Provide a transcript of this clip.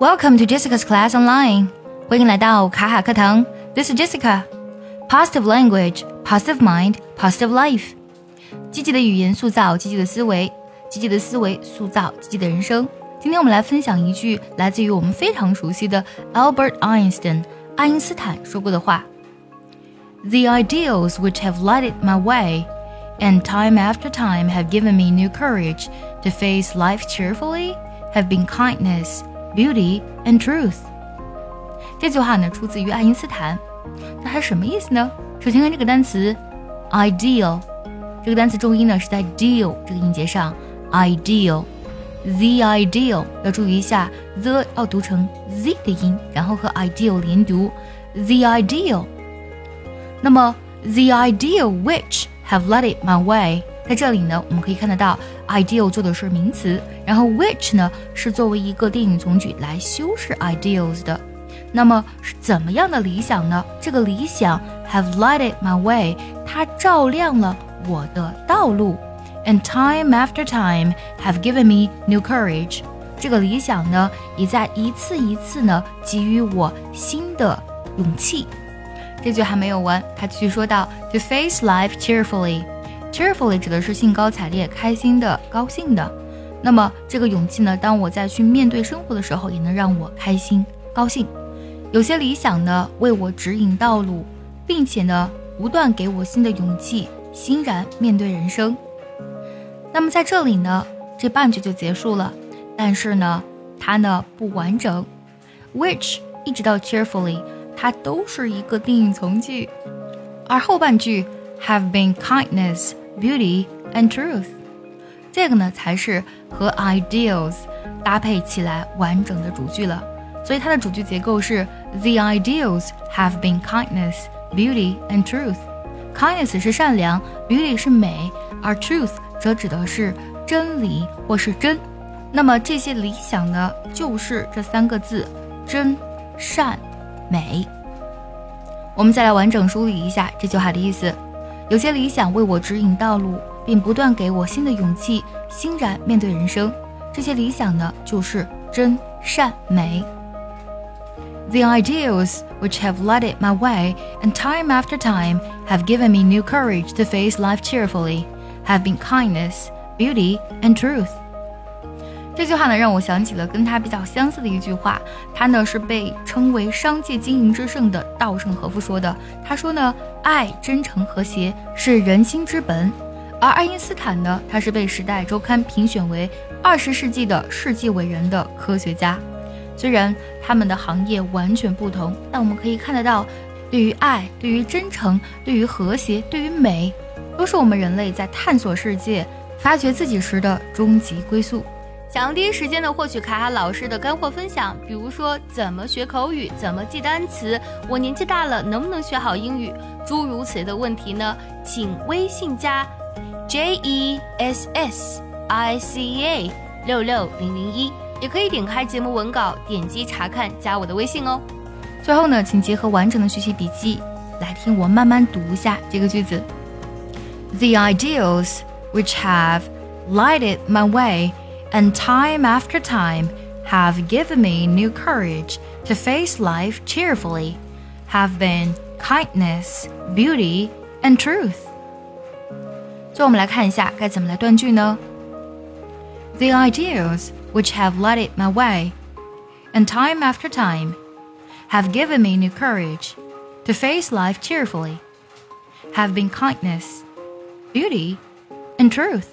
Welcome to Jessica's class online. 欢迎来到卡卡课堂。This is Jessica. Positive language, positive mind, positive life. 积极的语言塑造积极的思维，积极的思维塑造积极的人生。今天我们来分享一句来自于我们非常熟悉的 Albert Einstein 爱因斯坦说过的话：“The ideals which have lighted my way, and time after time have given me new courage to face life cheerfully, have been kindness.” Beauty and truth，这句话呢出自于爱因斯坦，那它什么意思呢？首先看这个单词，ideal，这个单词重音呢是在 deal 这个音节上，ideal，the ideal 要注意一下，the 要读成 z 的音，然后和 ideal 连读，the ideal。那么 the ideal which have led it my way。在这里呢，我们可以看得到，ideal 做的是名词，然后 which 呢是作为一个定语从句来修饰 ideals 的。那么是怎么样的理想呢？这个理想 have lighted my way，它照亮了我的道路，and time after time have given me new courage。这个理想呢，也在一次一次呢给予我新的勇气。这句还没有完，他继续说道：to face life cheerfully。Cheerfully 指的是兴高采烈、开心的、高兴的。那么这个勇气呢？当我在去面对生活的时候，也能让我开心、高兴。有些理想呢，为我指引道路，并且呢，不断给我新的勇气，欣然面对人生。那么在这里呢，这半句就结束了。但是呢，它呢不完整。Which 一直到 cheerfully，它都是一个定语从句，而后半句 have been kindness。Beauty and truth，这个呢才是和 ideals 搭配起来完整的主句了。所以它的主句结构是 The ideals have been kindness, beauty and truth。Kindness 是善良，beauty 是美，而 truth 则指的是真理或是真。那么这些理想呢，就是这三个字：真、善、美。我们再来完整梳理一下这句话的意思。有些理想为我指引道路，并不断给我新的勇气，欣然面对人生。这些理想呢，就是真善美。The ideals which have lighted my way and time after time have given me new courage to face life cheerfully have been kindness, beauty, and truth. 这句话呢，让我想起了跟他比较相似的一句话。他呢是被称为商界经营之圣的稻盛和夫说的。他说呢，爱、真诚、和谐是人心之本。而爱因斯坦呢，他是被《时代周刊》评选为二十世纪的世纪伟人的科学家。虽然他们的行业完全不同，但我们可以看得到，对于爱、对于真诚、对于和谐、对于美，都是我们人类在探索世界、发掘自己时的终极归宿。想要第一时间的获取卡卡老师的干货分享，比如说怎么学口语，怎么记单词，我年纪大了能不能学好英语，诸如此类的问题呢？请微信加 J E S S I C A 六六零零一，也可以点开节目文稿，点击查看，加我的微信哦。最后呢，请结合完整的学习笔记来听我慢慢读一下这个句子：The ideals which have lighted my way. and time after time have given me new courage to face life cheerfully, have been kindness, beauty, and truth. 最后我们来看一下该怎么来断句呢？The ideals which have lighted my way, and time after time, have given me new courage to face life cheerfully, have been kindness, beauty, and truth.